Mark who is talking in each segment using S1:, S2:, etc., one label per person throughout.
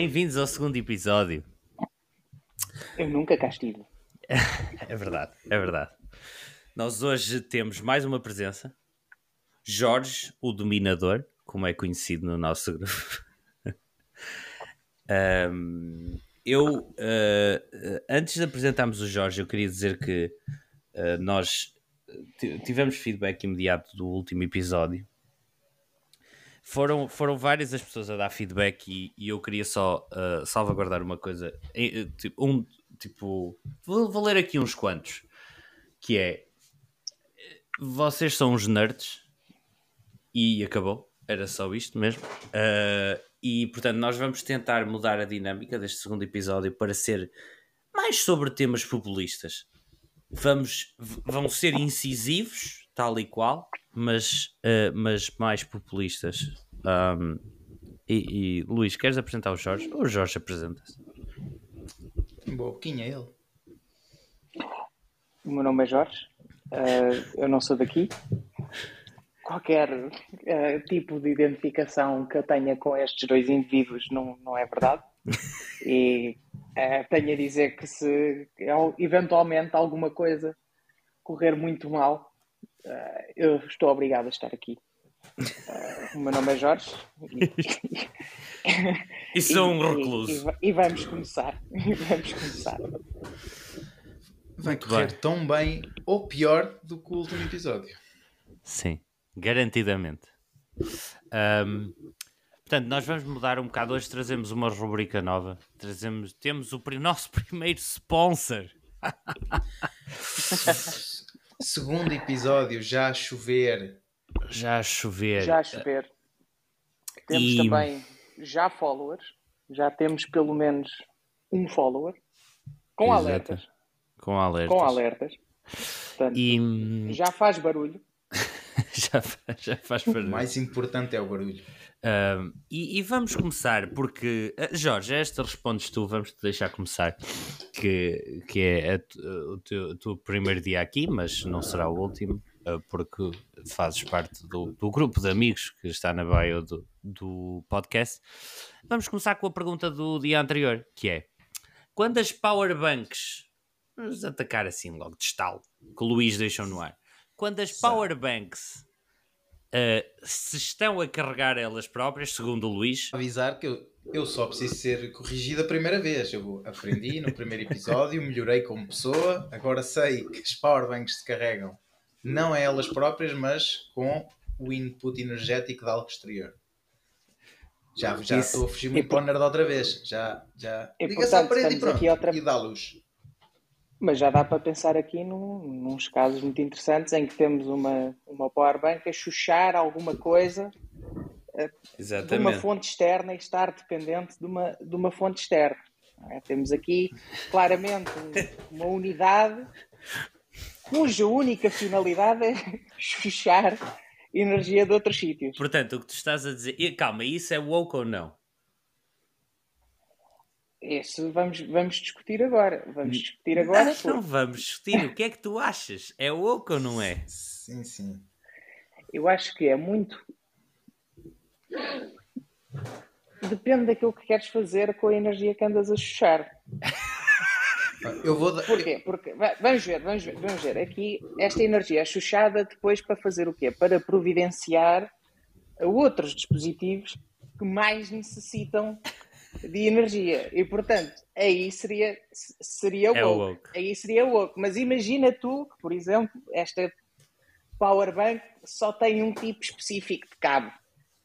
S1: bem-vindos ao segundo episódio.
S2: Eu nunca cá estive.
S1: é verdade, é verdade. Nós hoje temos mais uma presença. Jorge, o Dominador, como é conhecido no nosso grupo. um, eu, uh, antes de apresentarmos o Jorge, eu queria dizer que uh, nós tivemos feedback imediato do último episódio. Foram, foram várias as pessoas a dar feedback e, e eu queria só uh, salvaguardar uma coisa. Um, tipo, vou, vou ler aqui uns quantos. Que é vocês são uns nerds e acabou. Era só isto mesmo. Uh, e portanto, nós vamos tentar mudar a dinâmica deste segundo episódio para ser mais sobre temas populistas. Vamos, vão ser incisivos, tal e qual, mas, uh, mas mais populistas. Um, e, e, Luís, queres apresentar o Jorge? Ou o Jorge apresenta-se?
S3: Boquinha, ele.
S2: O meu nome é Jorge, uh, eu não sou daqui, qualquer uh, tipo de identificação que eu tenha com estes dois indivíduos não, não é verdade. E uh, tenho a dizer que se eventualmente alguma coisa correr muito mal, uh, eu estou obrigado a estar aqui. O meu nome é Jorge.
S1: E, e sou um recluso.
S2: E, e, vamos começar. E vamos começar.
S3: Vai correr tão bem ou pior do que o último episódio.
S1: Sim. Garantidamente. Um, portanto, nós vamos mudar um bocado. Hoje trazemos uma rubrica nova. Trazemos, temos o nosso primeiro sponsor.
S3: Segundo episódio, já a chover.
S1: Já a chover.
S2: Já a chover. Temos e... também já followers. Já temos pelo menos um follower. Com Exato. alertas.
S1: Com alertas.
S2: Com alertas. Portanto, e... já faz barulho.
S1: já, já faz para. O
S3: mais importante é o barulho.
S1: Uh, e, e, vamos começar, porque uh, Jorge, esta respondes tu, vamos te deixar começar, que, que é a, o, teu, o teu primeiro dia aqui, mas não será o último, uh, porque fazes parte do, do, grupo de amigos que está na bio do, do podcast. Vamos começar com a pergunta do dia anterior, que é quando as powerbanks vamos atacar assim logo de estalo, que o Luís deixou no ar quando as powerbanks uh, se estão a carregar elas próprias, segundo o Luís.
S3: Avisar que eu, eu só preciso ser corrigido a primeira vez. Eu aprendi no primeiro episódio, melhorei como pessoa, agora sei que as powerbanks se carregam não a elas próprias, mas com o input energético de algo exterior. Já, já estou a fugir muito para o nerd outra vez. Já, já. Liga-se à parede e pronto. Outra... E dá luz.
S2: Mas já dá para pensar aqui num, nos casos muito interessantes em que temos uma, uma powerbank a chuchar alguma coisa Exatamente. de uma fonte externa e estar dependente de uma, de uma fonte externa. É? Temos aqui claramente um, uma unidade cuja única finalidade é chuchar energia de outros sítios.
S1: Portanto, o que tu estás a dizer. Calma, isso é woke ou não?
S2: Isso vamos, vamos discutir agora. Vamos discutir agora. Não,
S1: por... não vamos discutir. O que é que tu achas? É oco ou não é?
S3: Sim, sim.
S2: Eu acho que é muito. Depende daquilo que queres fazer com a energia que andas a chuchar.
S3: Eu vou
S2: Porquê? Porque, vamos ver, vamos ver, vamos ver. Aqui, esta energia é chuchada depois para fazer o quê? Para providenciar outros dispositivos que mais necessitam de energia. E portanto, aí seria, seria é woke. woke. Aí seria woke. Mas imagina tu que, por exemplo, esta powerbank só tem um tipo específico de cabo.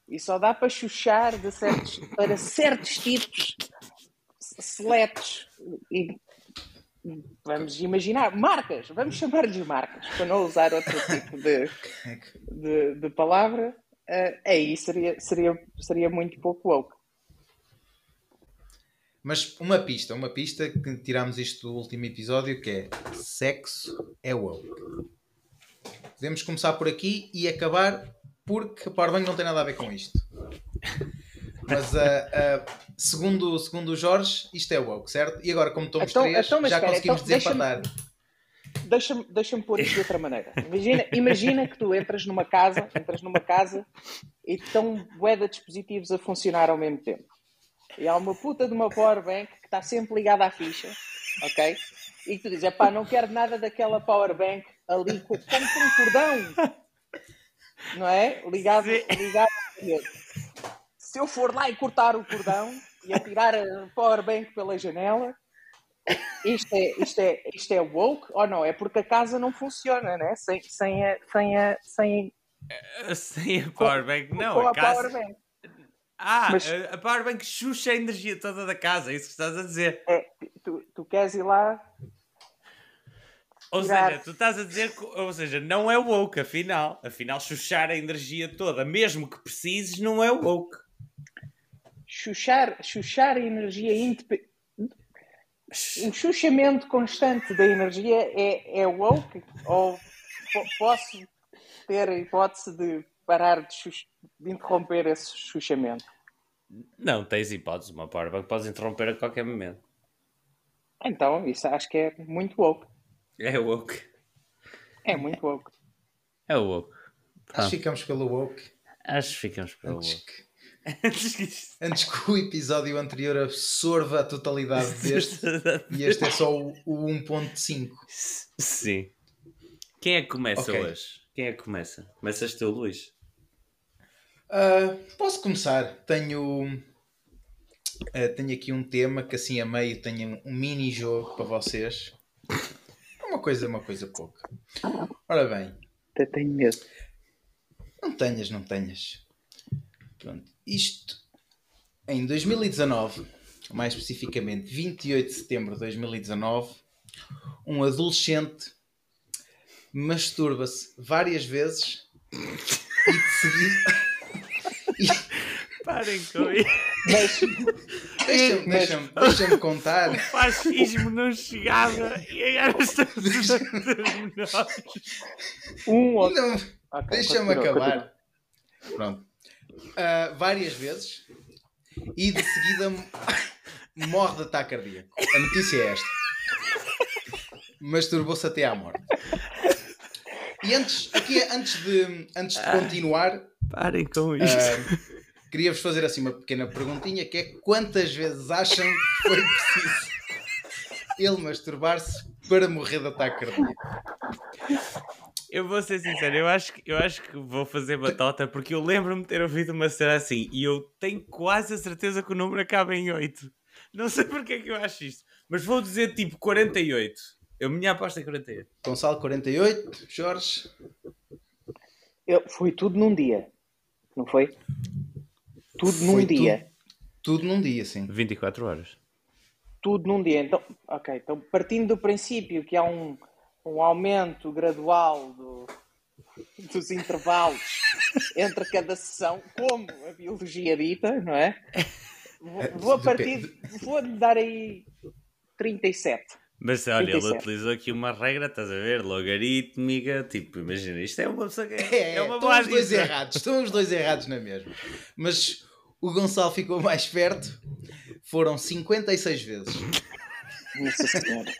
S2: E só dá para chuchar de certos, para certos tipos seletos. E vamos imaginar, marcas, vamos chamar-lhes marcas, para não usar outro tipo de, de, de palavra. Uh, aí seria, seria, seria muito pouco woke.
S3: Mas uma pista, uma pista que tiramos isto do último episódio que é sexo é woke. Podemos começar por aqui e acabar porque Powerbank não tem nada a ver com isto. Mas uh, uh, segundo, segundo o Jorge, isto é woke, certo? E agora, como estamos então, três, então, já espera, conseguimos então, desempatar.
S2: Deixa-me deixa pôr isto de outra maneira. Imagina, imagina que tu entras numa casa, entras numa casa e estão bué de dispositivos a funcionar ao mesmo tempo e há uma puta de uma powerbank que está sempre ligada à ficha, ok? E que tu dizes, pá, não quero nada daquela powerbank ali com, como com um cordão, não é? Ligado,
S1: Sim.
S2: ligado. Se eu for lá e cortar o cordão e atirar a powerbank pela janela, isto é, isto, é, isto é woke ou não? É porque a casa não funciona, né? Sem, sem, a, sem, a, sem,
S1: Sem a powerbank, não.
S2: com
S1: a
S2: a
S1: casa...
S2: powerbank.
S1: Ah,
S2: Mas-
S1: a- a powerbank xuxa a energia toda da casa, é isso que estás a dizer.
S2: É, tu, tu queres ir lá
S1: Ou
S2: Tirar.
S1: seja, tu estás a dizer que, ou seja, não é woke, afinal. Afinal, chuchar a energia toda, mesmo que precises, não é woke.
S2: Chuchar, chuchar a energia independente. O chuchamento constante da energia é, é woke? Ou po- posso ter a hipótese de parar de, de interromper esse chuchamento?
S1: Não, tens hipótese, uma powerbank podes interromper a qualquer momento.
S2: Então, isso acho que é muito woke.
S1: É woke.
S2: É muito woke.
S1: É woke.
S3: Acho
S1: Pronto.
S3: que ficamos pelo woke.
S1: Acho que ficamos pelo
S3: Antes
S1: woke.
S3: que,
S1: Antes que isto-
S3: antes que o episódio anterior absorva a totalidade deste. E este é só o, o 1.5.
S1: Sim. Quem é que começa
S3: Ok.
S1: hoje? Quem é que começa? Começas tu, Luís?
S3: Ah, posso começar? Tenho, ah, tenho aqui um tema que assim a meio tenho um mini jogo para vocês. É Uma coisa, uma coisa pouca. Ora bem,
S2: Até tenho medo.
S3: não tenhas, não tenhas. Pronto, isto em 2019, mais especificamente 28 de setembro de 2019, um adolescente masturba-se várias vezes e de seguida.
S1: Parem com isso.
S3: Deixa-me deixa deixa contar.
S1: O fascismo não chegava e agora estamos a nós.
S2: um ou
S3: Não,
S2: Ok,
S3: Deixa-me
S2: continua,
S3: acabar. Pronto. Ah, várias vezes e de seguida morre de ataque cardíaco. A notícia é esta. Masturbou-se até à morte. E antes, aqui, antes de, antes de continuar,
S1: Parem com isto.
S3: ah, queria-vos fazer assim uma pequena perguntinha que é quantas vezes acham que foi preciso ele masturbar-se para morrer de ataque cardíaco?
S1: Eu vou ser sincero, eu acho, que- eu acho que vou fazer batota porque eu lembro-me de ter ouvido uma cena assim e eu tenho quase a certeza que o número acaba em 8. Não sei porque é que eu acho isto, mas vou dizer tipo 48. Eu, minha aposta é 48.
S3: Gonçalo 48, Jorge
S2: Eu, foi tudo num dia, não foi? Tudo num
S3: Foi
S2: dia.
S3: tudo num dia, sim.
S1: 24 horas.
S2: Tudo num dia. Então, ok, então partindo do princípio que há um, um aumento gradual do- dos intervalos entre cada sessão, como a biologia dita, não é? Vou, vou a partir, vou dar aí 37.
S1: Mas olha, ele
S2: 37.
S1: utilizou aqui uma regra, estás a ver? Logarítmica, tipo, imagina, isto é uma pessoa que
S3: É,
S1: é, uma
S3: estão
S1: boa
S3: os dois errados, estão os dois errados na mesma. Mas o Gonçalo ficou mais perto, foram 56 vezes.
S2: Nossa Senhora.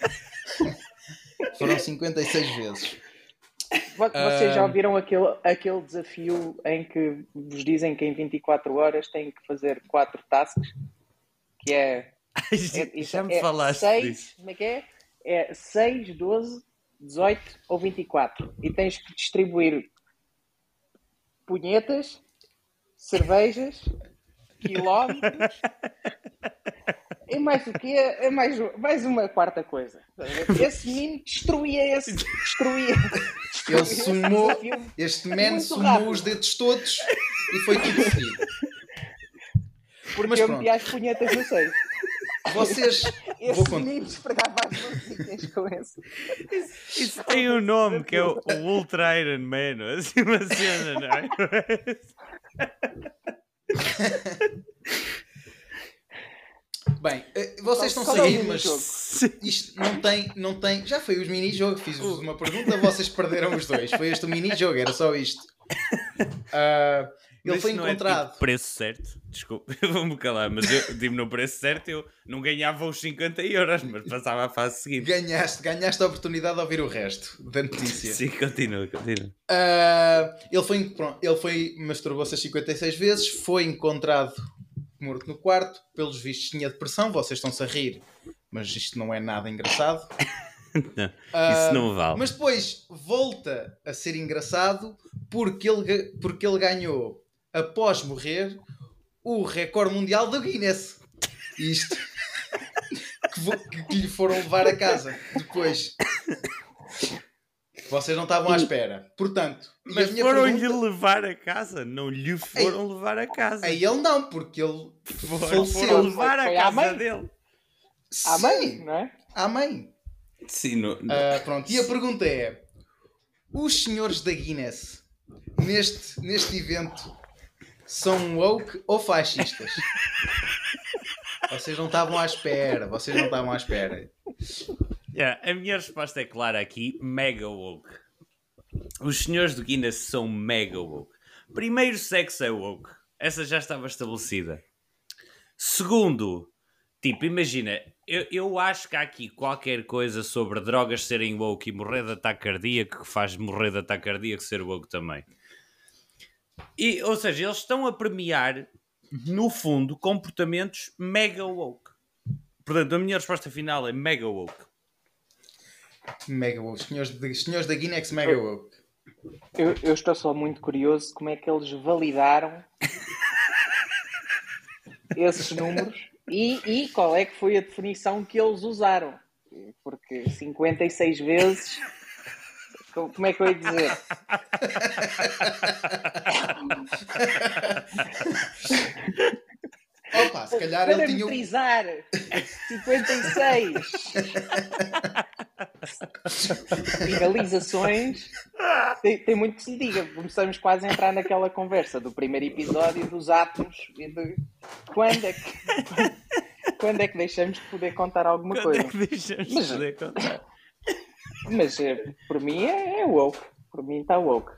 S3: Foram 56 vezes.
S2: Vo- Vocês já
S3: Ah.
S2: ouviram aquele, aquele desafio em que vos dizem que em 24 horas têm que fazer 4 tasks? Que é. é
S1: Já me
S2: é
S1: falaste
S2: 6,
S1: disso.
S2: Como é que é? É 6, 12, 18 ou 24. E tens que distribuir punhetas, cervejas, quilómetros. E mais o quê? É mais, mais uma quarta coisa. Esse menino destruía esse. Destruía.
S3: Ele
S2: esse
S3: sumou, este man
S2: Muito
S3: sumou
S2: rápido.
S3: os dedos todos e foi tudo seguido.
S2: Porque
S3: Mas
S2: eu
S3: pronto.
S2: meti as punhetas no seio.
S3: Vocês.
S2: Esse
S3: Vou
S2: menino esfregava as mãozinhas com esse.
S1: Isso tem um nome que é o, o Ultra Iron Man, assim uma cena, não é?
S3: Bem, eh, vocês estão
S2: é o
S3: sair, mas
S2: minijogo?
S3: isto não tem, não tem. Já foi os mini-jogos. Fiz-vos uma pergunta, vocês perderam os dois. Foi este o mini-jogo, era só isto. Ah, ele
S1: Mas
S3: foi
S1: não é
S3: encontrado.
S1: tipo preço certo. Desculpa, eu vou-me calar, mas eu digo no preço certo eu não ganhava os 50 euros, mas passava à fase seguinte.
S3: Ganhaste, ganhaste a oportunidade de ouvir o resto da notícia.
S1: Sim, continua, continua.
S3: Ah, ele foi, pronto, ele foi masturbou-se as 56 vezes, foi encontrado morto no quarto. Pelos vistos tinha depressão. Vocês estão-se a rir, mas isto não é nada engraçado.
S1: Não, isso não vale.
S3: Mas depois volta a ser engraçado porque ele, porque ele ganhou, após morrer, o recorde mundial da Guinness. Isto que- que lhe foram levar a casa depois. Vocês não estavam à espera. Portanto,
S1: Mas foram-lhe
S3: pergunta-
S1: levar a casa, não lhe foram levar a casa.
S3: a ele não, porque ele
S1: Foram,
S3: faleceu.
S1: foram levar a casa
S2: mãe.
S1: dele.
S2: À mãe,
S3: Sim,
S2: não é?
S3: à mãe.
S1: Sim, no, no-
S3: Ah, pronto, e a pergunta é: os senhores da Guinness neste, neste evento são woke ou fascistas? Vocês não estavam à espera, vocês não estavam à espera.
S1: Yeah, a minha resposta é clara aqui: mega woke. Os senhores do Guinness são mega woke. Primeiro, sexo é woke. Essa já estava estabelecida. Segundo, tipo, imagina, eu, eu acho que há aqui qualquer coisa sobre drogas serem woke e morrer de ataque cardíaco que faz morrer de ataque cardíaco ser woke também. E, ou seja, eles estão a premiar, no fundo, comportamentos mega woke. Portanto, a minha resposta final é mega woke.
S3: Mega woke, os senhores, senhores da Guinness mega woke.
S2: Eu, eu estou só muito curioso como é que eles validaram esses números e, e qual é que foi a definição que eles usaram. Porque 56 vezes. co- Como é que eu ia dizer?
S3: Opa, se calhar ele tinha.
S2: Parametrizar 56 finalizações tem, tem muito que se diga. Começamos quase a entrar naquela conversa do primeiro episódio dos átomos e de quando é que quando é que deixamos de poder contar alguma
S1: Quando
S2: coisa.
S1: é que deixamos de
S2: Mas-
S1: poder contar?
S2: Mas eh, por mim é, é woke. Por mim está woke.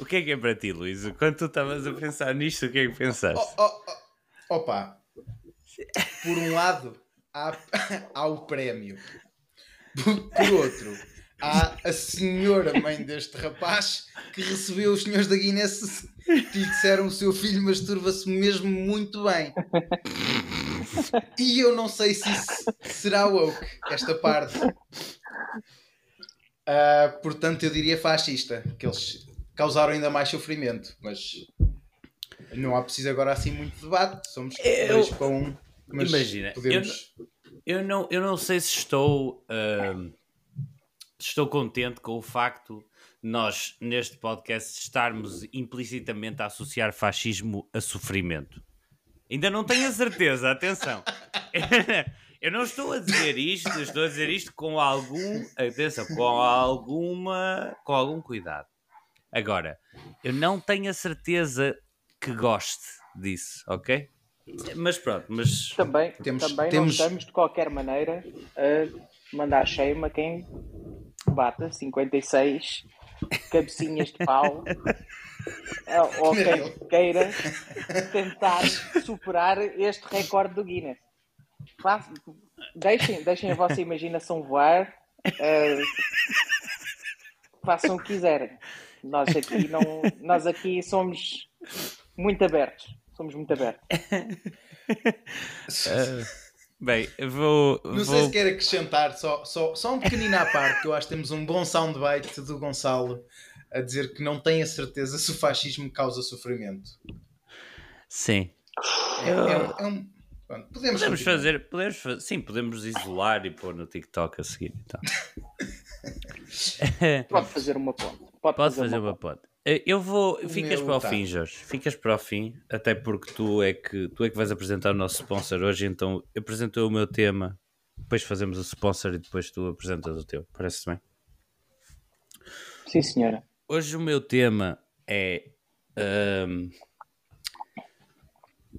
S1: O que é que é para ti, Luís? Quando tu estavas a pensar nisto, o que é que pensaste?
S3: Oh, oh, oh, opa, por um lado há, há o prémio, por, outro há a senhora mãe deste rapaz que recebeu os senhores da Guinness que lhe disseram o seu filho masturba-se mesmo muito bem. E eu não sei se isso será woke, esta parte. Ah, portanto, eu diria fascista, que eles causaram ainda mais sofrimento, mas não há preciso agora assim muito debate. Somos
S1: Eu-
S3: dois para um. Mas
S1: Imagina,
S3: podemos.
S1: Eu não, eu não sei se estou, ahm, estou contente com o facto de nós, neste podcast, estarmos implicitamente a associar fascismo a sofrimento. Ainda não tenho a certeza, atenção. Eu não estou a dizer isto, eu estou a dizer isto com algum, atenção, com alguma, com algum cuidado. Agora, eu não tenho a certeza que goste disso, ok? Mas pronto, mas
S2: Também,
S3: Temos-
S2: também
S3: temos-
S2: não estamos de qualquer maneira a mandar shame a quem bata 56 cabecinhas de pau ou- quem queira tentar superar este recorde do Guinness. Deixem, deixem a vossa imaginação voar. eh, façam o que quiserem. Nós aqui, não, nós aqui somos muito abertos. Somos muito abertos.
S1: bem, eu vou,
S3: Não sei
S1: vou
S3: se quer acrescentar, só, só, só um pequenino à parte, que eu acho que temos um bom soundbite do Gonçalo a dizer que não tem a certeza se o fascismo causa sofrimento.
S1: sim.
S3: É, é um, é um- pronto, podemos
S1: Podemos fazer, podemos fazer, sim, podemos isolar e pôr no TikTok a seguir. Então.
S2: Pode fazer uma ponte. Pode,
S1: Pode
S2: fazer,
S1: fazer
S2: uma
S1: uma ponte. Eu vou.
S3: O
S1: Ficas
S3: meu
S1: para o
S3: tá.
S1: fim, Jorge. Ficas para o fim, até porque tu é que tu é que vais apresentar o nosso sponsor hoje, então apresento o meu tema, depois fazemos o sponsor e depois tu apresentas o teu. Parece bem?
S2: Sim, senhora.
S1: Hoje o meu tema é. ahm,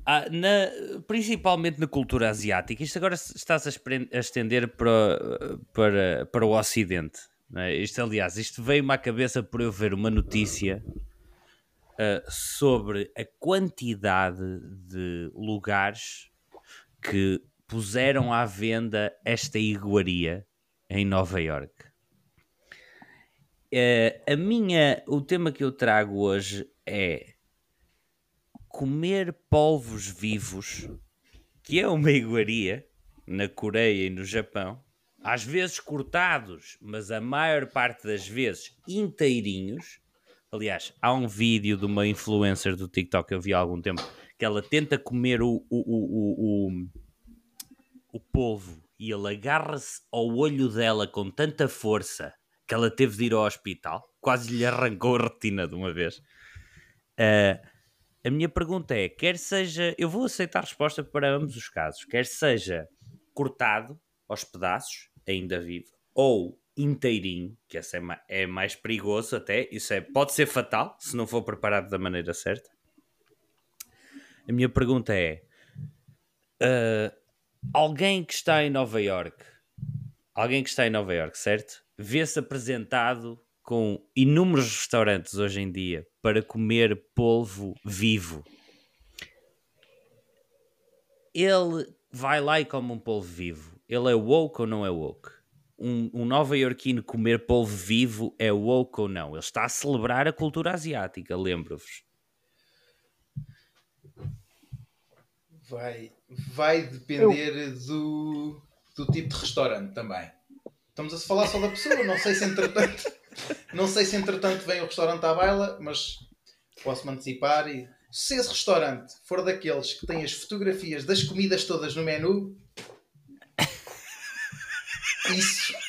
S1: ah, na- principalmente na cultura asiática. Isto agora se- está-se a estender para, para, para o Ocidente. É? Isto, aliás, isto veio-me à cabeça por eu ver uma notícia ah, sobre a quantidade de lugares que puseram à venda esta iguaria em Nova Iorque. Eh, a minha, o tema que eu trago hoje é comer polvos vivos, que é uma iguaria na Coreia e no Japão, às vezes cortados, mas a maior parte das vezes inteirinhos. Aliás, há um vídeo de uma influencer do TikTok que eu vi há algum tempo que ela tenta comer o, o, o, o, o polvo e ele agarra-se ao olho dela com tanta força que ela teve de ir ao hospital, quase lhe arrancou a retina de uma vez. Uh, a minha pergunta é: quer seja, eu vou aceitar a resposta para ambos os casos, quer seja cortado aos pedaços, ainda vivo, ou inteirinho, que esse é mais, é mais perigoso até, isso é, pode ser fatal se não for preparado da maneira certa. A minha pergunta é: uh, alguém que está em Nova York, alguém que está em Nova York, certo? Vê-se apresentado com inúmeros restaurantes hoje em dia para comer polvo vivo. Ele vai lá e come um polvo vivo. Ele é woke ou não é woke? Um, um nova-iorquino comer polvo vivo é woke ou não? Ele está a celebrar a cultura asiática, lembro-vos.
S3: Vai, vai depender Eu... do, do tipo de restaurante também. Estamos a falar só da pessoa, não sei se entretanto, não sei se entretanto vem o restaurante à baila, mas posso-me antecipar e se esse restaurante for daqueles que têm as fotografias das comidas todas no menu, isso.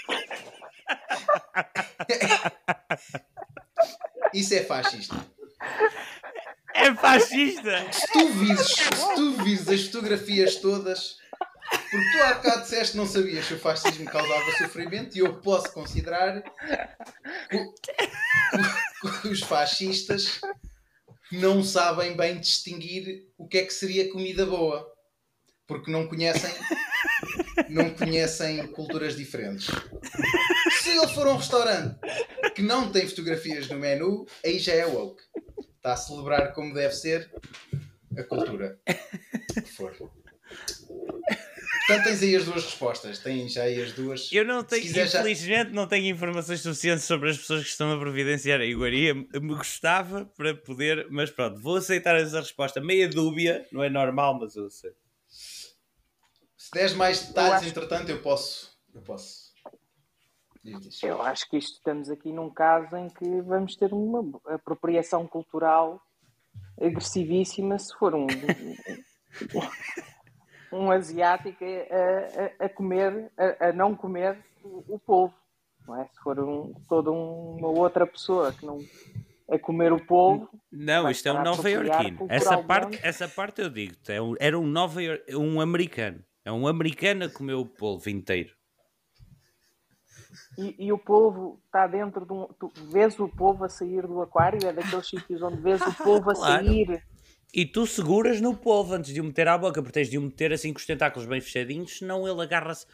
S3: Isso é fascista.
S1: É fascista!
S3: Se tu vises, se tu vises as fotografias todas, porque tu há bocado disseste que não sabias se o fascismo causava sofrimento e eu posso considerar que os fascistas não sabem bem distinguir o que é que seria comida boa. Porque não conhecem não conhecem culturas diferentes. Se ele for a um restaurante que não tem fotografias no menu, aí já é woke. Está a celebrar como deve ser a cultura. Que for. Portanto, tens aí as duas respostas. Tens já aí as duas.
S1: Eu não tenho, infelizmente, já... não tenho informações suficientes sobre as pessoas que estão a providenciar a iguaria. Me gostava para poder, mas pronto, vou aceitar essa resposta. Meia dúbia, não é normal, mas eu aceito.
S3: Deres mais detalhes, eu entretanto, que... eu posso. Eu posso.
S2: Eu acho que isto estamos aqui num caso em que vamos ter uma apropriação cultural agressivíssima se for um, um asiático a, a, a comer, a, a, não comer o, o povo. Não é? Se for um, toda uma outra pessoa que não a comer o povo.
S1: Não, isto é um nova iorquino. Essa parte, essa parte eu digo, é um, era um, nova, um americano. É um americano a comer o polvo inteiro.
S2: E, e, o polvo está dentro de um. Tu vês o polvo a sair do aquário? É daqueles sítios onde vês o polvo a claro. sair.
S1: E tu seguras no polvo antes de o meter à boca, porque tens de o meter assim com os tentáculos bem fechadinhos, senão ele agarra-se.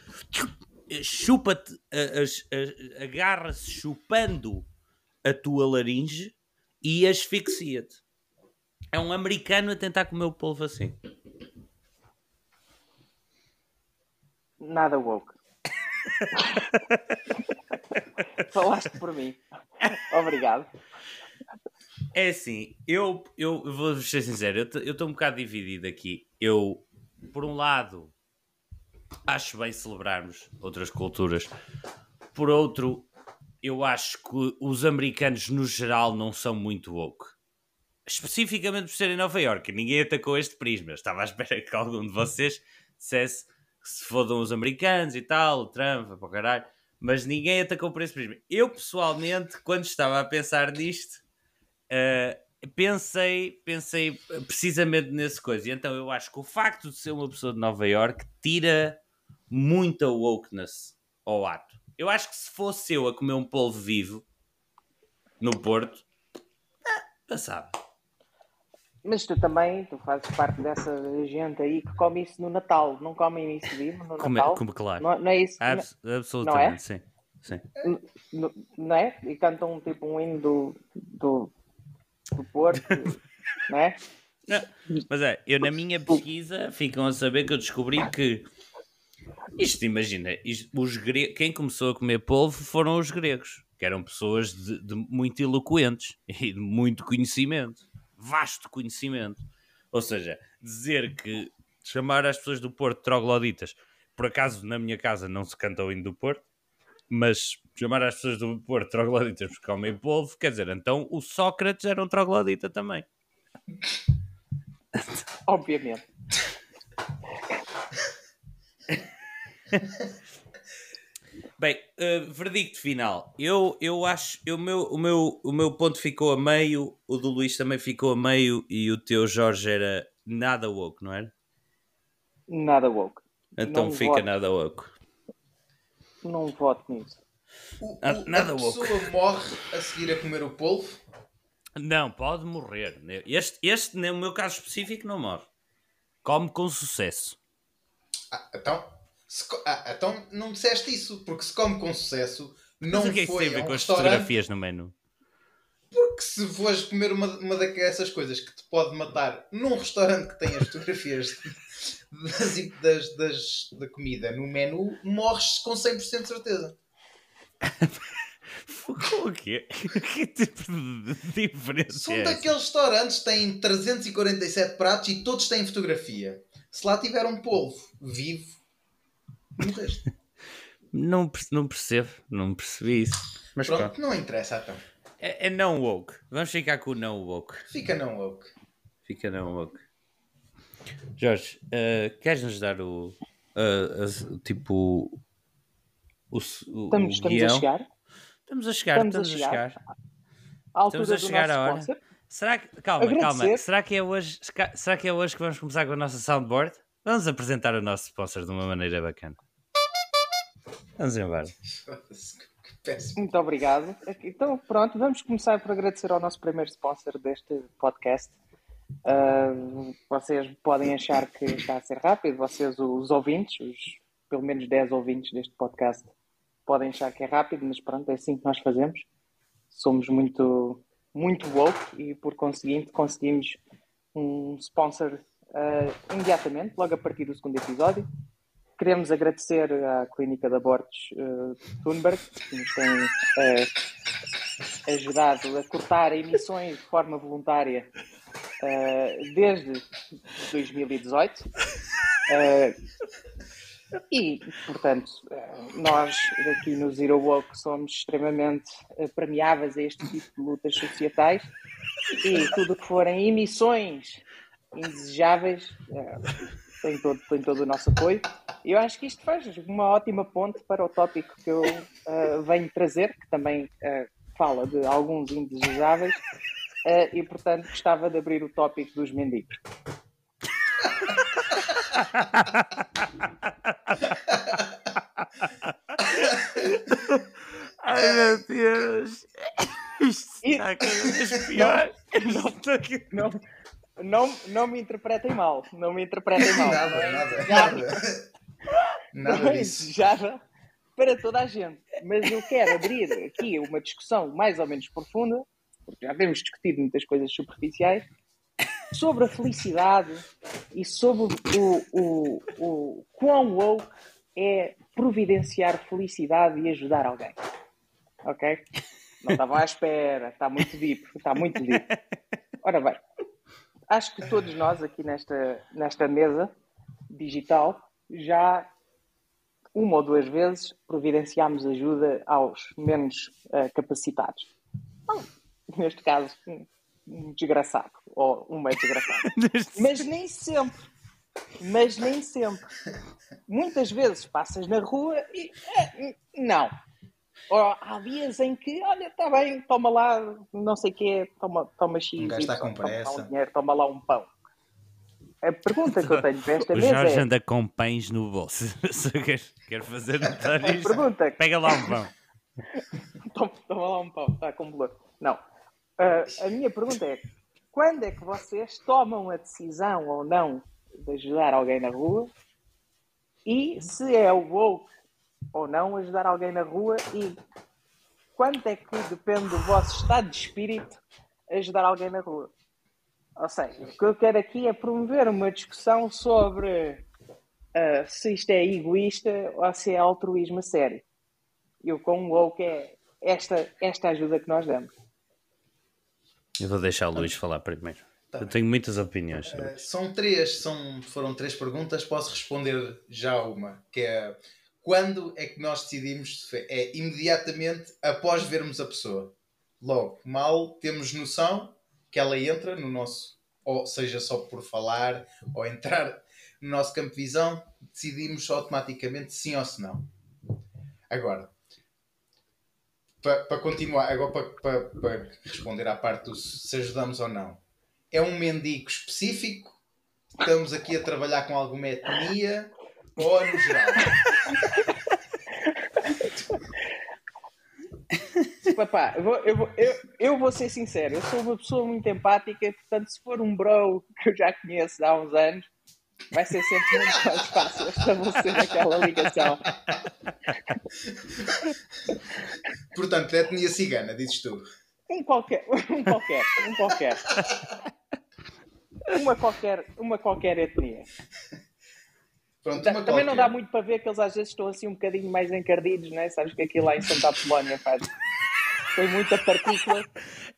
S1: Chupa-te, agarra-se chupando a tua laringe e asfixia-te. É um americano a tentar comer o polvo assim.
S2: Nada woke. Falaste por mim. Obrigado.
S1: É assim, eu, eu vou ser sincero, eu estou um bocado dividido aqui. Eu, por um lado, acho bem celebrarmos outras culturas. Por outro, eu acho que os americanos, no geral, não são muito woke. Especificamente por serem em Nova York. Ninguém atacou este prisma. Estava à espera que algum de vocês dissesse se fodam os americanos e tal, o Trump, para caralho, mas ninguém atacou por esse prisma. Eu, pessoalmente, quando estava a pensar nisto, uh, pensei, pensei precisamente nesse coisa. E então eu acho que o facto de ser uma pessoa de Nova York tira muita wokeness ao ato. Eu acho que se fosse eu a comer um polvo vivo no Porto, ah, passava.
S2: Mas tu também, tu fazes parte dessa gente aí que come isso no Natal, não comem isso vivo no come, Natal?
S1: Come, claro.
S2: Não, não é isso?
S1: Abs absolutamente, não é? sim. sim.
S2: Não, não é? E cantam tipo um hino do, do, do Porto, não é?
S1: Não, mas é, eu na minha pesquisa ficam a saber que eu descobri que isto, imagina, isto, os quem começou a comer polvo foram os gregos, que eram pessoas de, de muito eloquentes e de muito conhecimento vasto conhecimento. Ou seja, dizer que chamar as pessoas do Porto trogloditas, por acaso na minha casa não se canta o hino do Porto, mas chamar as pessoas do Porto trogloditas porque comem polvo, quer dizer, então o Sócrates era um troglodita também.
S2: Obviamente.
S1: Bem, uh, verdicto final. Eu, eu acho eu, meu, o, meu, o meu ponto ficou a meio, o do Luís também ficou a meio e o teu Jorge era nada woke, não era?
S2: Nada woke.
S1: Então
S2: Não
S1: fica
S2: voto.
S1: nada woke.
S2: Não voto nisso.
S3: O,
S1: Ah,
S3: o-
S1: nada
S3: a
S1: woke.
S3: pessoa morre a seguir a comer o polvo?
S1: Não, pode morrer. Este, este, no meu caso específico, não morre. Come com sucesso.
S3: Ah, então, ah, então não disseste isso, porque se come com sucesso, não
S1: Mas o que é que
S3: foi
S1: tem a ver
S3: um
S1: com as fotografias no menu?
S3: porque se fores comer uma, uma dessas coisas que te pode matar num restaurante que tem as fotografias das, das, das- da comida no menu, morres com 100% de certeza.
S1: O quê? Que tipo de diferença
S3: São
S1: é
S3: daqueles restaurantes que têm 347 pratos e todos têm fotografia. Se lá tiver um polvo vivo, morreste.
S1: Não, não percebo, não percebi isso. Mas pronto.
S3: Pronto, não interessa então.
S1: É, é não woke. Vamos ficar com o não woke.
S3: Fica não woke.
S1: Fica não woke. Jorge, eh, queres-nos dar o. as- tipo. O, o,
S2: Estamos,
S1: o
S2: estamos
S1: guião?
S2: a chegar.
S1: Estamos a chegar,
S2: Estamos a
S1: estamos a chegar.
S2: chegar. À altura
S1: Estamos a chegar à hora.
S2: sponsor.
S1: Será que. Calma,
S2: Agradecer.
S1: calma. Será que, é hoje, será que é hoje que vamos começar com a nossa soundboard? Vamos apresentar o nosso sponsor de uma maneira bacana. Vamos embora.
S2: Muito obrigado. Então, pronto, vamos começar por agradecer ao nosso primeiro sponsor deste podcast. Ah, vocês podem achar que está a ser rápido, vocês, os ouvintes, os pelo menos 10 ouvintes deste podcast, podem achar que é rápido, mas pronto, é assim que nós fazemos. Somos muito, muito woke e, por conseguinte, conseguimos um sponsor ah, imediatamente, logo a partir do segundo episódio. Queremos agradecer à Clínica de Abortos uh, Thunberg, que nos tem eh, ajudado a cortar emissões de forma voluntária eh, desde 2018. Eh, e, portanto, nós aqui no Zero Woke somos extremamente permeáveis a este tipo de lutas societais e tudo que forem emissões indesejáveis tem, todo, tem todo o nosso apoio. E eu acho que isto faz uma ótima ponte para o tópico que eu eh, venho trazer, que também eh, fala de alguns indesejáveis, eh, e portanto gostava de abrir o tópico dos mendigos.
S1: Ai meu Deus! Isto está cada vez pior. Está cada-
S2: Não, não, não me interpretem mal, não me interpretem mal.
S3: Nada, nada,
S2: desejado-
S3: nada. Nada disso.
S2: desejada para toda a gente. Mas eu quero abrir aqui uma discussão mais ou menos profunda, porque já temos discutido muitas coisas superficiais, sobre a felicidade e sobre o, o, o quão woke é providenciar felicidade e ajudar alguém. Ok? Não estavam à espera, está muito deep, está muito deep. Ora bem, acho que todos nós aqui nesta, nesta mesa digital já uma ou duas vezes providenciámos ajuda aos menos eh, capacitados. Bom, neste caso, um, um desgraçado, ou uma desgraçada. Mas nem sempre. Mas nem sempre. Muitas vezes passas na rua e. eh, não. Ou há dias em que, olha, está bem, toma lá, não sei o quê, toma, toma X,
S3: Um gajo está com
S2: toma lá
S3: pressa.
S2: um dinheiro, toma lá um pão. A pergunta que eu tenho para esta
S1: O
S2: mesa
S1: Jorge
S2: é.
S1: anda com pães no bolso. Só quer, quer fazer notar isto.
S2: pergunta
S1: Pega lá um pão.
S2: Toma, toma lá um pão, está com bolor. Não. Ah, a minha pergunta é: quando é que vocês tomam a decisão ou não de ajudar alguém na rua? E se é o woke ou não ajudar alguém na rua? E quanto é que depende do vosso estado de espírito ajudar alguém na rua? Ou seja, o que eu quero aqui é promover uma discussão sobre ah, se isto é egoísta ou se é altruísmo a sério. E o quão woke é esta, esta ajuda que nós damos.
S1: Eu vou deixar o Luís falar primeiro. Tá eu tenho muitas opiniões.
S3: Uh, são três, são, foram três perguntas, posso responder já uma, que é quando é que nós decidimos? É imediatamente após vermos a pessoa. Logo, mal temos noção que ela entra no nosso, ou seja só por falar, ou entrar no nosso campo de visão, decidimos automaticamente sim ou se não. Agora, para, para continuar, agora para, para, para responder à parte do se ajudamos ou não, é um mendigo específico? Estamos aqui a trabalhar com alguma etnia ou no geral?
S2: Papá, eu vou, eu, vou, eu, eu vou ser sincero, eu sou uma pessoa muito empática, portanto, se for um bro que eu já conheço há uns anos, vai ser sempre muito mais fácil estabelecer aquela ligação.
S3: Portanto, etnia cigana, dizes tu.
S2: Um qualquer, um qualquer, um qualquer. Uma qualquer, uma qualquer etnia. Pronto, Também qualquer. não dá muito para ver que eles às vezes estão assim um bocadinho mais encardidos, não é? Sabes que aquilo lá em Santa Apolónia faz. Tem muita partícula.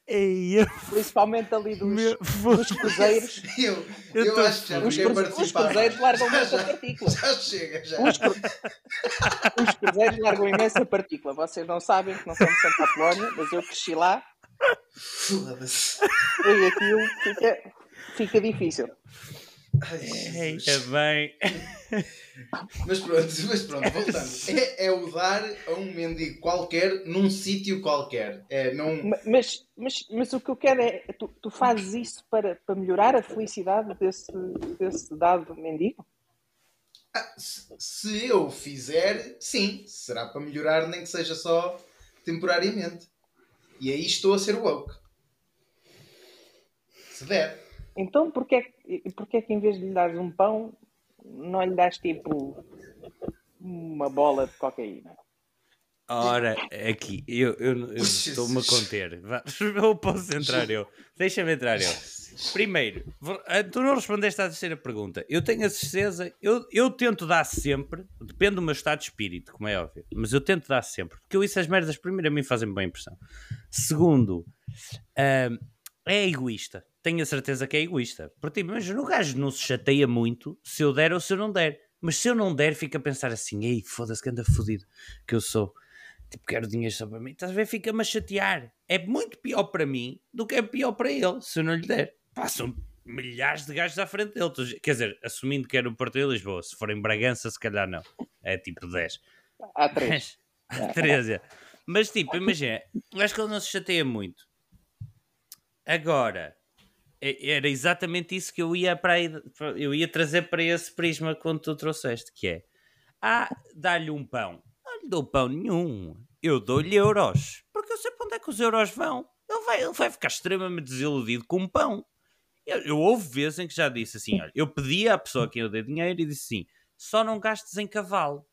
S2: Ei, Principalmente ali dos, Meu... dos cruzeiros.
S3: Eu, eu, eu acho que já os, cru...
S2: os cruzeiros largam imensa partícula.
S3: Já chega, já.
S2: Os, cru... os cruzeiros largam imensa partícula. Vocês não sabem que não são de Santa Apolónia, mas eu cresci lá.
S3: Foda-se.
S2: E aquilo fica, fica difícil.
S1: Ai, é bem.
S3: Mas pronto, mas pronto, voltando. É, é o dar a um mendigo qualquer num sítio qualquer. É, não...
S2: mas, mas, mas o que eu quero é. Tu, tu fazes isso para, para melhorar a felicidade desse, desse dado mendigo?
S3: Ah, se, se eu fizer, sim. Será para melhorar, nem que seja só temporariamente. E aí estou a ser woke. Se der.
S2: Então, porquê, porquê que em vez de lhe dares um pão, não lhe das tipo uma bola de cocaína?
S1: Ora, aqui, eu, eu, eu estou-me a conter. Eu posso entrar eu. Deixa-me entrar eu. Primeiro, ah, tu não respondeste à terceira pergunta. Eu tenho a certeza, eu, eu tento dar sempre, depende do meu estado de espírito, como é óbvio, mas eu tento dar sempre, porque eu isso as merdas, primeiro, a mim fazem bem impressão. Segundo, uh, é egoísta tenho a certeza que é egoísta. Porque, tipo, mas o gajo não se chateia muito se eu der ou se eu não der. Mas se eu não der, fica a pensar assim: ei, foda-se que anda fodido que eu sou. Tipo, quero dinheiro só para mim. Estás a ver? Fica-me a chatear. É muito pior para mim do que é pior para ele se eu não lhe der. Passam milhares de gajos à frente dele. Quer dizer, assumindo que era o Porto de Lisboa. Se for em Bragança, se calhar não. É tipo 10.
S2: Há 3.
S1: Há 13. Mas tipo, imagina, acho que ele não se chateia muito. Agora, é, era exatamente isso que eu ia para aí, eu ia trazer para esse prisma quando tu trouxeste, que é ah, dá-lhe um pão. Não lhe dou pão nenhum. Eu dou-lhe euros. Porque eu sei para onde é que os euros vão. Ele vai, ele vai ficar extremamente desiludido com um pão. Eu, eu houve vezes em que já disse assim: olha, eu pedi à pessoa a quem eu dei dinheiro e disse assim: só não gastes em cavalo.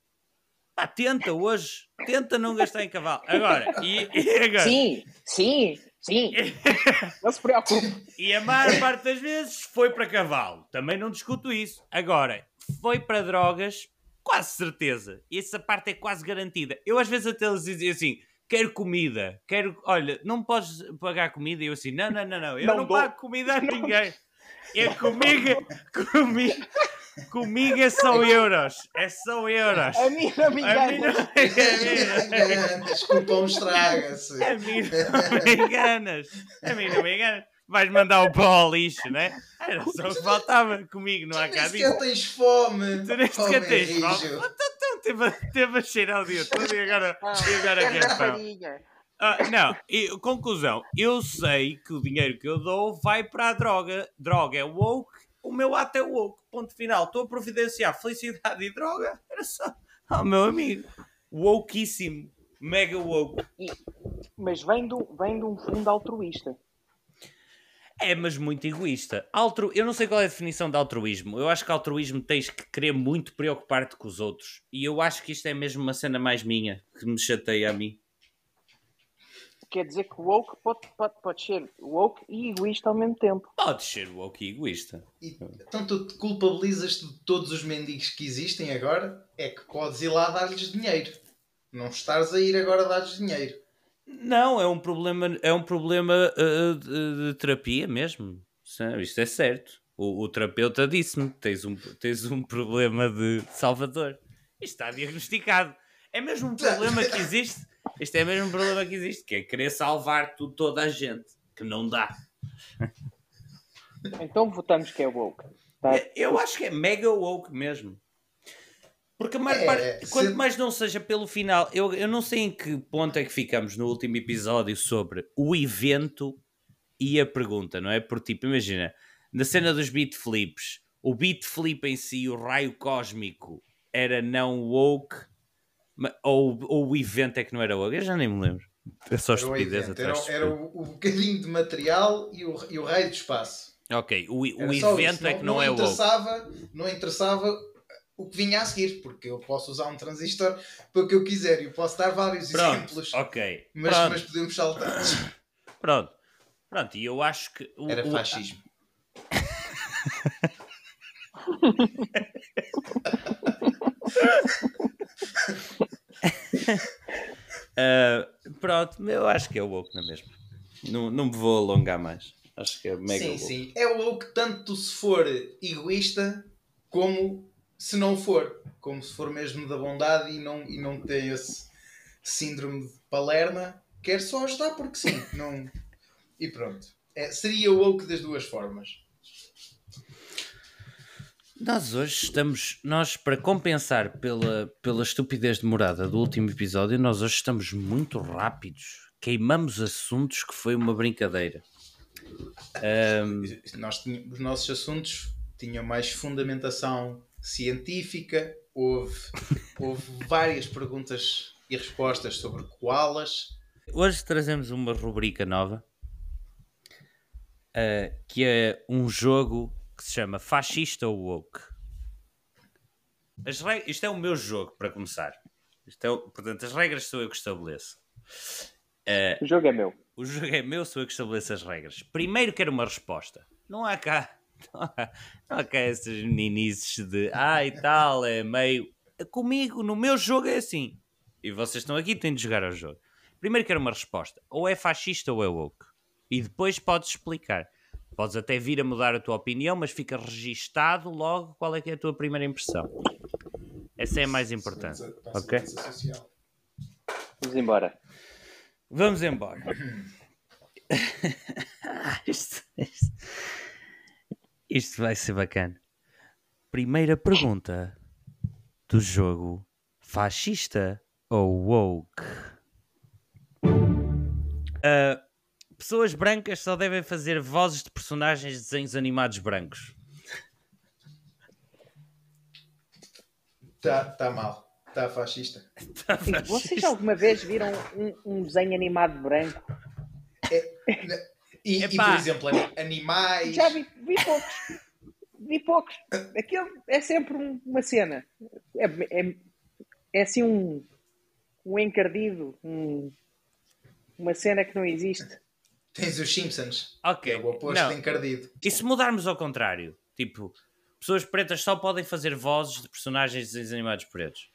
S1: Pá, tenta hoje, tenta não gastar em cavalo. Agora, e, e agora?
S2: Sim, sim, Sim, não se preocupe.
S1: E a maior parte das vezes foi para cavalo. Também não discuto isso. Agora, foi para drogas, quase certeza. E essa parte é quase garantida. Eu às vezes até eles dizem assim: quero comida, quero. Olha, não podes pagar comida. E eu assim: não, não, não, não. Eu não, não pago comida a ninguém. É comigo, comigo, Comigo é só euros. É só euros.
S2: A mim não me
S3: não me enganas. Desculpa, me estraga-se.
S1: A mim não me enganas. A mim não me enganas. Vais mandar o pó ao lixo, né? Era só o que faltava comigo, não há cá.
S3: Tu nem sequer tens fome.
S1: Tu nem sequer tens fome. Então, então, teve, teve a cheirar o dia todo e agora, ah, e agora quer pão. Ah, não, e, conclusão, eu sei que o dinheiro que eu dou vai para a droga. Droga é woke o meu ato é woke. Ponto final. Estou a providenciar felicidade e droga. Era só. Oh, meu amigo. Wokeíssimo. Mega woke.
S2: E, mas vem de, vem de um fundo altruísta.
S1: É, mas muito egoísta. Altru... Eu não sei qual é a definição de altruísmo. Eu acho que altruísmo tens que querer muito preocupar-te com os outros. E eu acho que isto é mesmo uma cena mais minha, que me chateia a mim
S2: quer dizer que woke pode, pode, pode ser woke e egoísta ao mesmo tempo.
S1: Pode ser woke e egoísta.
S3: E, então tu te culpabilizas de todos os mendigos que existem agora? É que podes ir lá dar-lhes dinheiro. Não estares a ir agora dar-lhes dinheiro.
S1: Não, é um problema, é um problema uh, de, de, terapia mesmo. Isto é, isto é certo. O, o terapeuta disse-me: tens um, tens um problema de Salvador. Isto está diagnosticado. É mesmo um problema que existe. Este é mesmo um problema que existe, que é querer salvar tu, toda a gente, que não dá.
S2: Então votamos que é woke. Tá?
S1: Eu acho que é mega woke mesmo. Porque a maior
S3: É,
S1: parte, quanto
S3: se-
S1: mais não seja pelo final, eu, eu não sei em que ponto é que ficamos no último episódio sobre o evento e a pergunta, não é? Porque, tipo, imagina, na cena dos beat flips, o beat flip em si, o raio cósmico, era não woke, ou, ou o evento é que não era woke? Eu já nem me lembro. É só
S3: Era
S1: estupidez atrás
S3: era, era o, o bocadinho de material e o, e o raio de espaço.
S1: Ok, o, o evento é que não, é woke.
S3: interessava, Não interessava o que vinha a seguir, porque eu posso usar um transistor para o que eu quiser e eu posso dar vários
S1: Pronto,
S3: exemplos,
S1: ok.
S3: mas,
S1: Pronto.
S3: mas podemos saltar.
S1: Pronto. Pronto, e eu acho que. o-
S3: Era fascismo.
S1: ah, pronto, eu acho que é o woke na mesma. Não, não me vou alongar mais. Acho que é mega
S3: Sim,
S1: woke.
S3: sim. É o que tanto se for egoísta como se não for. Como se for mesmo da bondade e não, e não tem esse síndrome de Palerma. Quer só ajudar porque sim. Não... E pronto. É, seria o woke das duas formas.
S1: Nós hoje estamos, nós para compensar pela, pela estupidez demorada do último episódio, nós hoje estamos muito rápidos. Queimamos assuntos que foi uma brincadeira. Ahm,
S3: Nós tínhamos, os nossos assuntos tinham mais fundamentação científica, houve, houve várias perguntas e respostas sobre koalas.
S1: hoje trazemos uma rubrica nova ah, que é um jogo que se chama Fascista ou Woke. As reg- Isto é o meu jogo, para começar. Isto é o- Portanto, as regras sou eu que estabeleço.
S2: O jogo é meu.
S1: O jogo é meu, sou eu que estabeleço as regras. Primeiro quero uma resposta. Não há cá. Não há, não há cá essas meninices de ah e tal, é meio. Comigo, no meu jogo é assim. E vocês estão aqui têm de jogar ao jogo. Primeiro quero uma resposta. Ou é fascista ou é woke. E depois podes explicar. Podes até vir a mudar a tua opinião, mas fica registado logo qual é que é a tua primeira impressão. Essa é a mais importante. Ok?
S2: Vamos embora.
S1: Vamos embora. isto, isto- isto vai ser bacana. Primeira pergunta do jogo: fascista ou woke? Ah, pessoas brancas só devem fazer vozes de personagens de desenhos animados brancos.
S3: Está tá mal. Está fascista.
S2: Sim, vocês alguma vez viram um, um desenho animado branco?
S3: E, e,
S1: Epá.
S3: por exemplo, ani- animais.
S2: Já vi, vi poucos. Vi poucos. Aquilo é sempre um- uma cena. É, é, é assim um, um encardido, um- uma cena que não existe.
S3: Tens os Simpsons.
S1: Ok.
S3: É o oposto
S1: Não.
S3: de encardido.
S1: E se mudarmos ao contrário? Tipo, pessoas pretas só podem fazer vozes de personagens de desenhos animados pretos.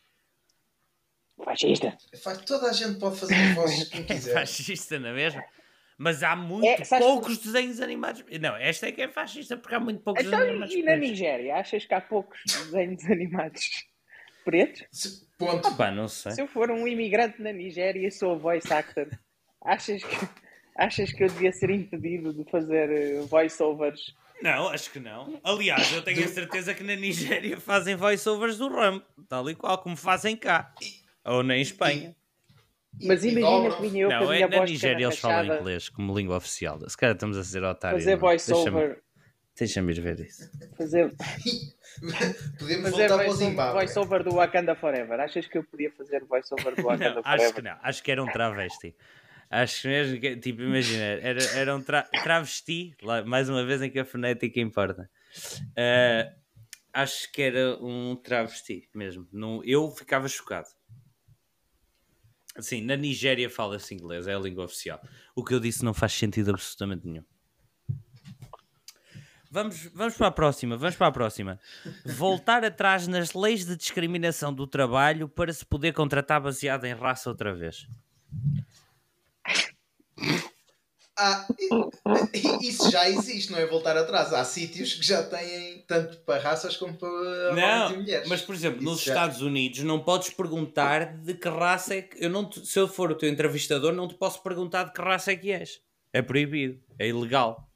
S2: Fascista.
S3: Faz- Toda a gente pode fazer as vozes que quiser.
S1: fascista, não é mesmo? Mas há muito
S2: É,
S1: poucos desenhos animados. Não, esta é que é fascista porque há muito poucos
S2: Então,
S1: desenhos animados
S2: e na
S1: pretos.
S2: Nigéria? Achas que há poucos desenhos animados pretos?
S3: Se- Ponto.
S1: Pá, não sei.
S2: Se eu for um imigrante na Nigéria e sou voice actor, achas que, achas que eu devia ser impedido de fazer eh, voice-overs?
S1: Não, acho que não. Aliás, eu tenho a certeza que na Nigéria fazem voiceovers do Rambo, tal e qual como fazem cá. Ou na Espanha.
S2: Mas imagina que vinha eu com
S1: não,
S2: a
S1: é,
S2: minha
S1: na
S2: voz
S1: Nigéria eles falam inglês como língua oficial. Se calhar estamos a ser otários.
S2: fazer
S1: é? Deixa-me
S2: voice-over,
S1: deixa-me ir ver isso.
S2: fazer,
S3: Podemos
S2: fazer
S3: voltar para o Zimbábue.
S2: voice-over do Wakanda Forever. Achas que eu podia fazer voice-over do Wakanda
S1: Não, acho
S2: Forever?
S1: que não. Acho que era um travesti. Acho mesmo que, tipo, imagina, era, era um tra travesti, lá, mais uma vez em que a fonética importa. Ah, acho que era um travesti mesmo. Não, eu ficava chocado. Assim, na Nigéria fala-se inglês, é a língua oficial. O que eu disse não faz sentido absolutamente nenhum. Vamos, vamos para a próxima, vamos para a próxima. Voltar atrás nas leis de discriminação do trabalho para se poder contratar baseado em raça outra vez.
S3: I- isso já existe, não é voltar atrás. Há sítios que já têm tanto para raças como para homens e
S1: Não,
S3: mulheres.
S1: mas por exemplo,
S3: Isso
S1: nos
S3: já-
S1: Estados Unidos não podes perguntar de que raça é que. Eu não te- se eu for o teu entrevistador, não te posso perguntar de que raça é que és. É proibido, é ilegal.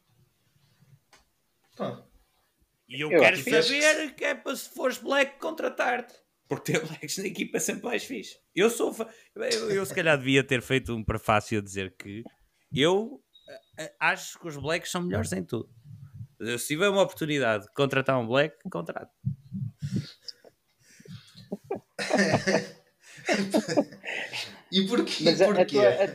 S1: E eu,
S2: Eu
S1: quero
S3: acho que fez-
S1: saber que é para se fores black contratar-te. Porque ter blacks na equipa é sempre mais fixe. Eu sou. fa- Eu, eu se calhar devia ter feito um prefácio a dizer que eu eh, eh, acho que os blacks são melhores em tudo. Se tiver uma oportunidade de contratar um black, contrato.
S3: E porquê?
S2: Mas a, a
S3: porquê?
S2: tua, a,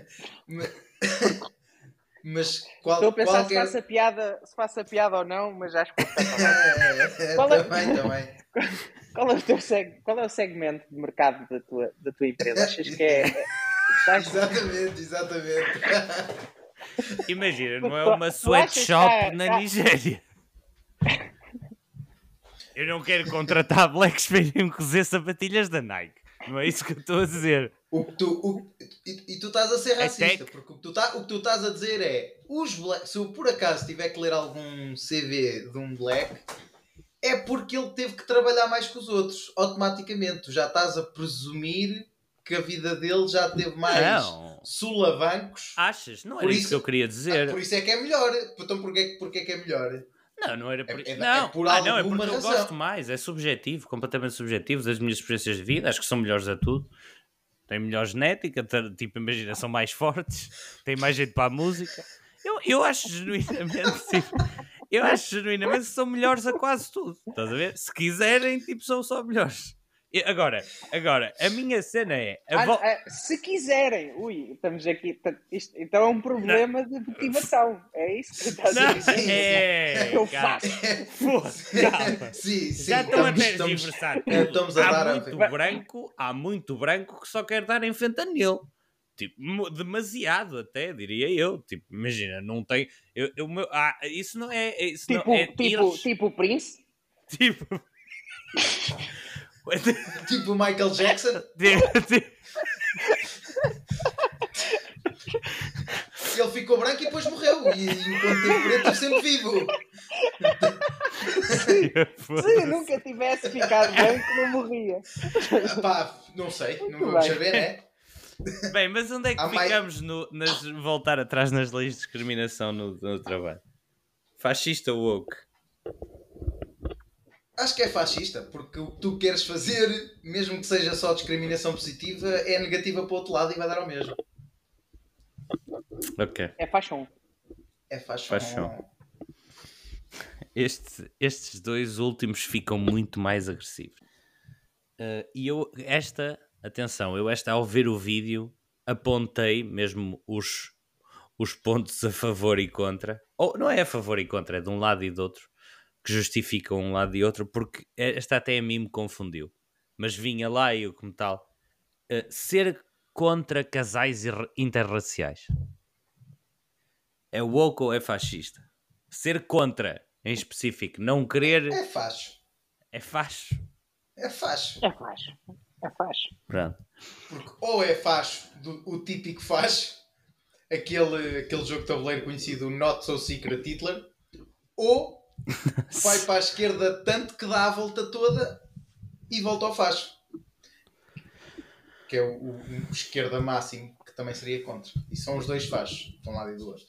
S3: Mas qual,
S2: estou a pensar
S3: qualquer...
S2: se faço a piada, se faço a piada ou não, mas acho que está falando. Qual é-
S3: também, também.
S2: Qual é o teu seg... qual é o segmento de mercado da tua, da tua empresa? Achas que é. Estás...
S3: Exatamente, exatamente.
S1: Imagina, não é uma sweatshop
S2: há-
S1: na Nigéria. Eu não quero contratar blacks para irem cozer sapatilhas da Nike. Não é isso que eu estou a dizer.
S3: O que tu, o- e, e tu estás a ser
S1: É
S3: racista, porque o que, tu tá- o que tu estás a dizer é os black, se eu por acaso tiver que ler algum CV de um black, é porque ele teve que trabalhar mais que os outros, automaticamente. Tu já estás a presumir que a vida dele já teve mais
S1: Não.
S3: sulavancos.
S1: Achas? Não era isso,
S3: isso-
S1: que eu queria
S3: Ah,
S1: dizer.
S3: por isso é que é melhor. Então porquê, porquê que é melhor?
S1: Não, não era por
S3: É- é-
S1: não.
S3: é por
S1: ah, não, é porque eu
S3: razão.
S1: gosto mais. É subjetivo, completamente subjetivo das minhas experiências de vida. Acho que são melhores a tudo. Têm melhor genética, tipo, imagina, são mais fortes, têm mais jeito para a música. Eu, eu acho genuinamente, tipo, eu acho genuinamente que são melhores a quase tudo. Estás a ver? Se quiserem, tipo, são só melhores. E agora, agora, a minha cena é. a
S2: Ah,
S1: vo-
S2: ah, se quiserem, ui, estamos aqui. isto- então é um problema de motivação. É isso que estás a
S1: Não,
S2: dizer?
S1: é,
S2: Eu faço.
S1: Foda-se.
S3: Sim, sim.
S1: Já estão a
S3: estamos-
S1: tergiversar tudo.
S3: estamos a
S1: há
S3: dar a-
S1: muito branco, há muito branco que só quer dar em fentanil. Tipo, demasiado até, diria eu. Tipo, imagina, não tem. Eu, eu, meu- ah, isso não é. Isso
S2: Tipo,
S1: não é
S2: tipo,
S1: eles-
S2: tipo o Prince.
S1: tipo.
S3: Tipo o Michael Jackson, ele ficou branco e depois morreu. E enquanto teve preto, esteve sempre vivo.
S2: Se eu nunca tivesse ficado branco, não morria.
S3: Pá, não sei, não vamos saber, né?
S1: Bem, mas onde é que
S3: Há mais-
S1: ficamos no, nas, voltar atrás nas leis de discriminação no, no trabalho? Fascista woke.
S3: Acho que é fascista, porque o que tu queres fazer, mesmo que seja só discriminação positiva, é negativa para o outro lado e vai dar ao mesmo.
S1: Ok.
S2: É fashion.
S3: É fashion.
S1: Fashion. Este- estes dois últimos ficam muito mais agressivos. Uh, e eu, esta, atenção, eu esta ao ver o vídeo apontei mesmo os, os pontos a favor e contra. Ou não é a favor e contra, é de um lado e do outro, que justificam um lado e outro, porque esta até a mim me confundiu. Mas vinha lá e eu como tal. uh, ser contra casais interraciais. É woke ou é fascista? Ser contra, em específico, não querer,
S3: É facho.
S1: é facho.
S3: É facho.
S2: É fashion. É fashion.
S1: Pronto.
S3: Porque ou é facho, do- o típico facho, aquele, aquele jogo de tabuleiro conhecido Not So Secret Hitler, ou vai para a esquerda tanto que dá a volta toda e volta ao facho. Que é o, o- o esquerda máximo, que também seria contra. E são os dois fachos, de um lado e do outro.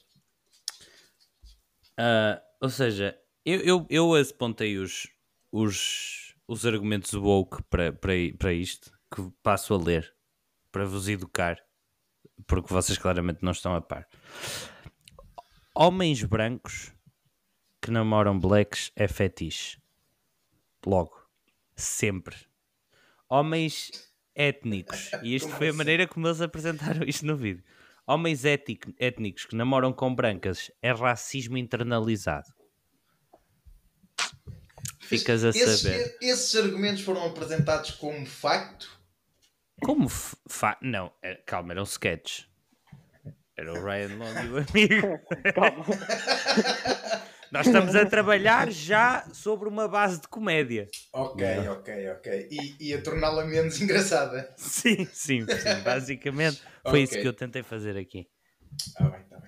S1: Ah, ou seja, eu, eu, eu apontei os, os, os argumentos woke para, para, para isto, que passo a ler, para vos educar, porque vocês claramente não estão a par. Homens brancos que namoram blacks é fetiche. Logo. Sempre. Homens étnicos. E isto foi a
S3: assim?
S1: maneira como eles apresentaram isto no vídeo. Homens étnicos que namoram com brancas é racismo internalizado. Ficas a
S3: esses,
S1: saber.
S3: Esses argumentos foram apresentados como facto.
S1: Como fa... Não, é- calma, era um sketch. Era o Ryan Long e o amigo.
S2: Calma.
S1: Nós estamos a trabalhar já sobre uma base de comédia.
S3: Ok, ok, ok. E, e a torná-la menos engraçada.
S1: Sim, sim, sim. Basicamente foi isso
S3: Ok.
S1: que eu tentei fazer aqui.
S3: Ah, bem, tá bem.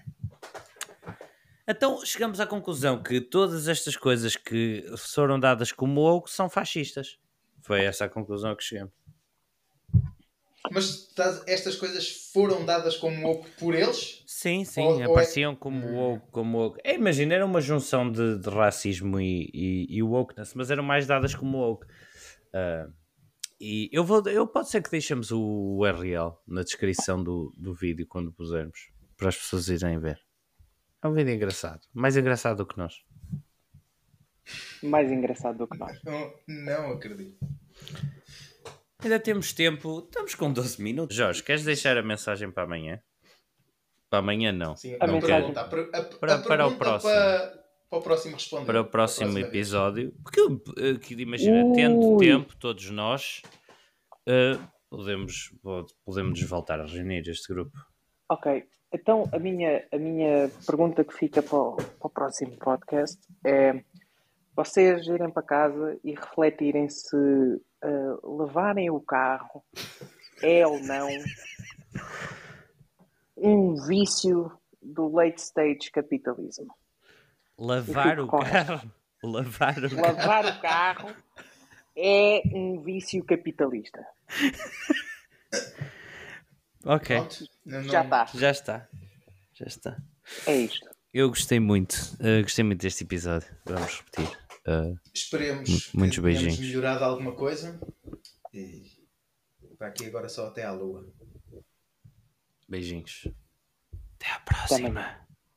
S1: Então chegamos à conclusão que todas estas coisas que foram dadas como woke são fascistas. Foi essa a conclusão a que chegamos.
S3: Mas estás- estas coisas foram dadas como woke por eles?
S1: Sim, sim,
S3: Ou- ou é-
S1: apareciam como woke, como woke. É, imagina, era uma junção de, de racismo e, e, e wokeness, mas eram mais dadas como woke. Ah, e eu vou, eu pode ser que deixemos o URL na descrição do, do vídeo quando pusermos, para as pessoas irem ver. É um vídeo engraçado, mais engraçado do que nós.
S2: Mais engraçado do que nós.
S3: Não, não acredito.
S1: Ainda temos tempo, estamos com 12 minutos. Jorge, queres deixar a mensagem para amanhã? Para amanhã não.
S3: Sim,
S2: A
S3: não
S2: mensagem-
S3: pergunta. A, a-
S1: Para- para o próximo.
S3: Para, para o próximo responder.
S1: para o próximo
S3: Para próxima vez.
S1: episódio. Porque que imagina, tendo
S2: Ui.
S1: tempo, todos nós eh, podemos, podemos voltar a reunir este grupo.
S2: Ok, então a minha, a minha pergunta que fica para o, para o próximo podcast é vocês irem para casa e refletirem se ah, levarem o carro é ou não um vício do late stage capitalismo.
S1: Lavar o carro. Lavar o carro.
S2: Lavar o carro é um vício capitalista.
S1: Ok,
S3: Pronto. Não-
S2: Já está,
S1: já está. Já está.
S2: é isto.
S1: Eu gostei muito. eh, gostei muito deste episódio. Vamos repetir. Eh,
S3: Esperemos
S1: muitos
S3: que
S1: beijinhos.
S3: melhorado alguma coisa. E para aqui agora só até à lua.
S1: beijinhos. Até à próxima.
S2: amanhã.